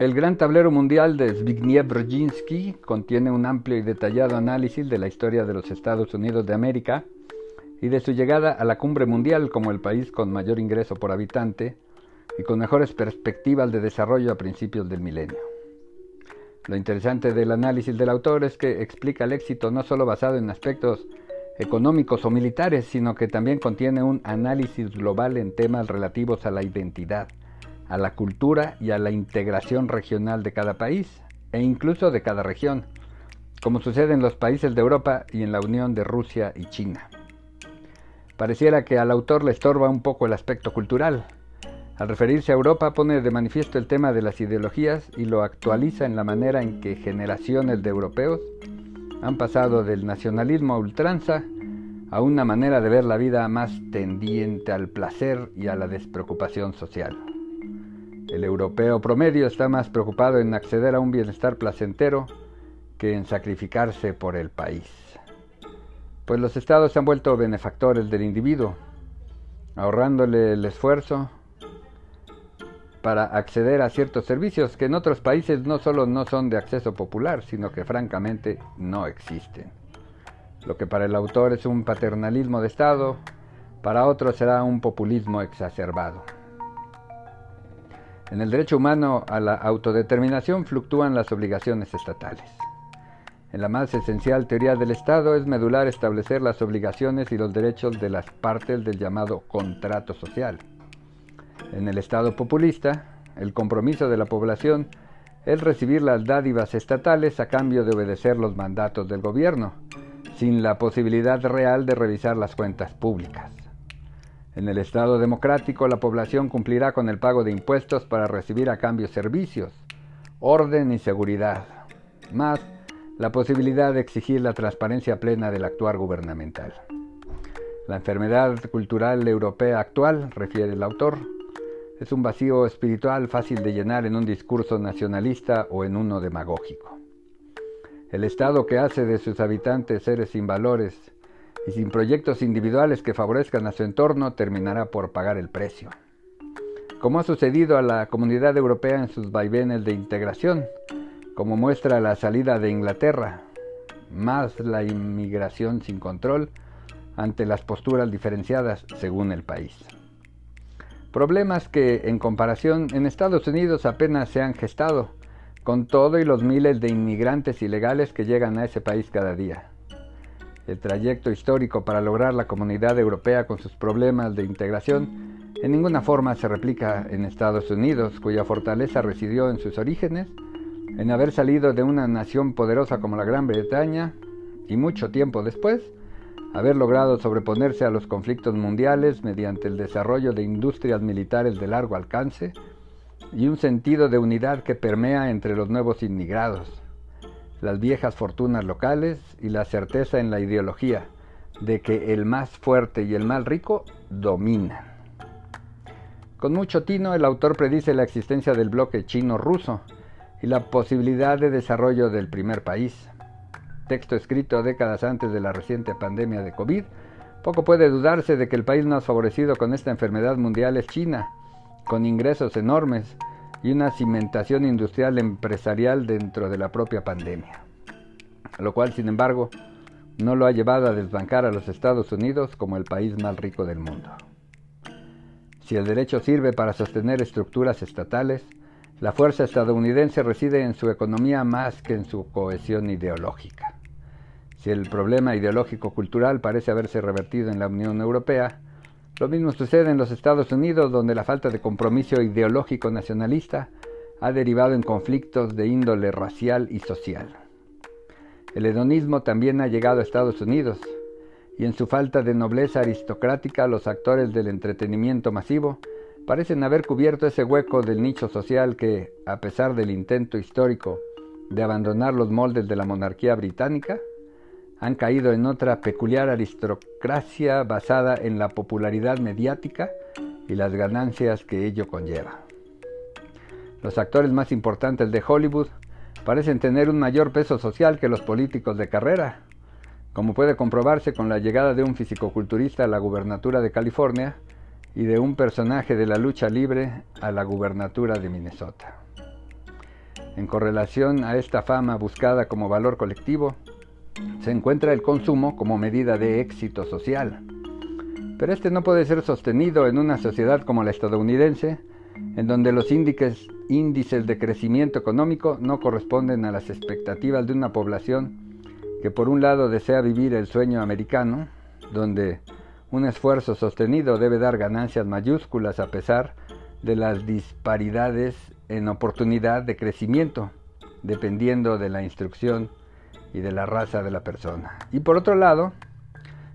El Gran Tablero Mundial de Zbigniew Brzezinski contiene un amplio y detallado análisis de la historia de los Estados Unidos de América y de su llegada a la cumbre mundial como el país con mayor ingreso por habitante y con mejores perspectivas de desarrollo a principios del milenio. Lo interesante del análisis del autor es que explica el éxito no solo basado en aspectos económicos o militares, sino que también contiene un análisis global en temas relativos a la identidad, a la cultura y a la integración regional de cada país e incluso de cada región, como sucede en los países de Europa y en la Unión de Rusia y China. Pareciera que al autor le estorba un poco el aspecto cultural. Al referirse a Europa pone de manifiesto el tema de las ideologías y lo actualiza en la manera en que generaciones de europeos han pasado del nacionalismo a ultranza a una manera de ver la vida más tendiente al placer y a la despreocupación social. El europeo promedio está más preocupado en acceder a un bienestar placentero que en sacrificarse por el país. Pues los estados se han vuelto benefactores del individuo, ahorrándole el esfuerzo para acceder a ciertos servicios que en otros países no solo no son de acceso popular, sino que francamente no existen. Lo que para el autor es un paternalismo de Estado, para otros será un populismo exacerbado. En el derecho humano a la autodeterminación fluctúan las obligaciones estatales. En la más esencial teoría del Estado es medular establecer las obligaciones y los derechos de las partes del llamado contrato social. En el Estado populista, el compromiso de la población es recibir las dádivas estatales a cambio de obedecer los mandatos del gobierno, sin la posibilidad real de revisar las cuentas públicas. En el Estado democrático, la población cumplirá con el pago de impuestos para recibir a cambio servicios, orden y seguridad, más la posibilidad de exigir la transparencia plena del actuar gubernamental. La enfermedad cultural europea actual, refiere el autor, es un vacío espiritual fácil de llenar en un discurso nacionalista o en uno demagógico. El Estado que hace de sus habitantes seres sin valores, y sin proyectos individuales que favorezcan a su entorno terminará por pagar el precio. Como ha sucedido a la comunidad europea en sus vaivenes de integración, como muestra la salida de Inglaterra, más la inmigración sin control ante las posturas diferenciadas según el país. Problemas que en comparación en Estados Unidos apenas se han gestado, con todo y los miles de inmigrantes ilegales que llegan a ese país cada día. El trayecto histórico para lograr la comunidad europea con sus problemas de integración en ninguna forma se replica en Estados Unidos, cuya fortaleza residió en sus orígenes, en haber salido de una nación poderosa como la Gran Bretaña y mucho tiempo después, haber logrado sobreponerse a los conflictos mundiales mediante el desarrollo de industrias militares de largo alcance y un sentido de unidad que permea entre los nuevos inmigrados las viejas fortunas locales y la certeza en la ideología de que el más fuerte y el más rico dominan. Con mucho tino, el autor predice la existencia del bloque chino-ruso y la posibilidad de desarrollo del primer país. Texto escrito décadas antes de la reciente pandemia de COVID, poco puede dudarse de que el país más favorecido con esta enfermedad mundial es China, con ingresos enormes, y una cimentación industrial empresarial dentro de la propia pandemia, lo cual sin embargo no lo ha llevado a desbancar a los Estados Unidos como el país más rico del mundo. Si el derecho sirve para sostener estructuras estatales, la fuerza estadounidense reside en su economía más que en su cohesión ideológica. Si el problema ideológico-cultural parece haberse revertido en la Unión Europea, lo mismo sucede en los Estados Unidos, donde la falta de compromiso ideológico nacionalista ha derivado en conflictos de índole racial y social. El hedonismo también ha llegado a Estados Unidos, y en su falta de nobleza aristocrática los actores del entretenimiento masivo parecen haber cubierto ese hueco del nicho social que, a pesar del intento histórico de abandonar los moldes de la monarquía británica, han caído en otra peculiar aristocracia basada en la popularidad mediática y las ganancias que ello conlleva. Los actores más importantes de Hollywood parecen tener un mayor peso social que los políticos de carrera, como puede comprobarse con la llegada de un fisicoculturista a la gubernatura de California y de un personaje de la lucha libre a la gubernatura de Minnesota. En correlación a esta fama buscada como valor colectivo, se encuentra el consumo como medida de éxito social. Pero este no puede ser sostenido en una sociedad como la estadounidense, en donde los índices, índices de crecimiento económico no corresponden a las expectativas de una población que por un lado desea vivir el sueño americano, donde un esfuerzo sostenido debe dar ganancias mayúsculas a pesar de las disparidades en oportunidad de crecimiento, dependiendo de la instrucción y de la raza de la persona. Y por otro lado,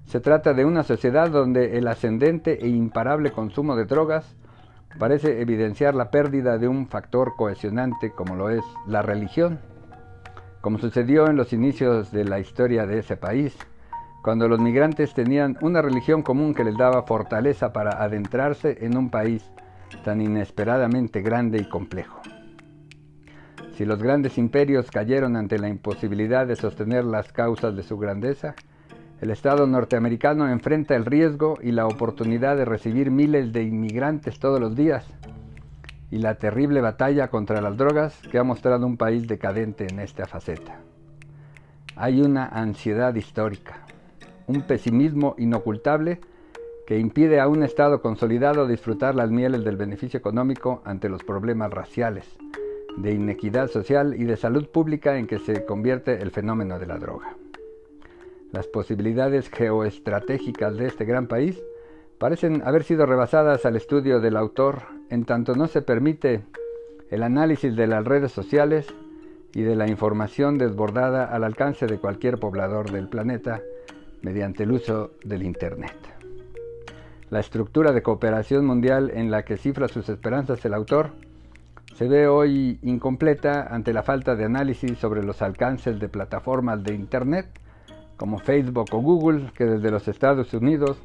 se trata de una sociedad donde el ascendente e imparable consumo de drogas parece evidenciar la pérdida de un factor cohesionante como lo es la religión, como sucedió en los inicios de la historia de ese país, cuando los migrantes tenían una religión común que les daba fortaleza para adentrarse en un país tan inesperadamente grande y complejo. Si los grandes imperios cayeron ante la imposibilidad de sostener las causas de su grandeza, el Estado norteamericano enfrenta el riesgo y la oportunidad de recibir miles de inmigrantes todos los días y la terrible batalla contra las drogas que ha mostrado un país decadente en esta faceta. Hay una ansiedad histórica, un pesimismo inocultable que impide a un Estado consolidado disfrutar las mieles del beneficio económico ante los problemas raciales, de inequidad social y de salud pública en que se convierte el fenómeno de la droga. Las posibilidades geoestratégicas de este gran país parecen haber sido rebasadas al estudio del autor en tanto no se permite el análisis de las redes sociales y de la información desbordada al alcance de cualquier poblador del planeta mediante el uso del Internet. La estructura de cooperación mundial en la que cifra sus esperanzas el autor se ve hoy incompleta ante la falta de análisis sobre los alcances de plataformas de Internet como Facebook o Google, que desde los Estados Unidos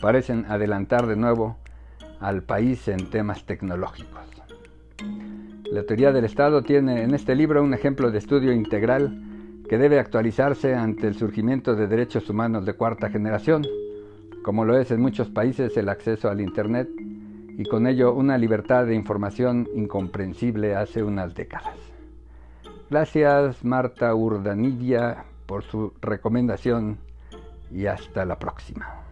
parecen adelantar de nuevo al país en temas tecnológicos. La teoría del Estado tiene en este libro un ejemplo de estudio integral que debe actualizarse ante el surgimiento de derechos humanos de cuarta generación, como lo es en muchos países el acceso al Internet y con ello una libertad de información incomprensible hace unas décadas. Gracias Marta Urdanibia por su recomendación y hasta la próxima.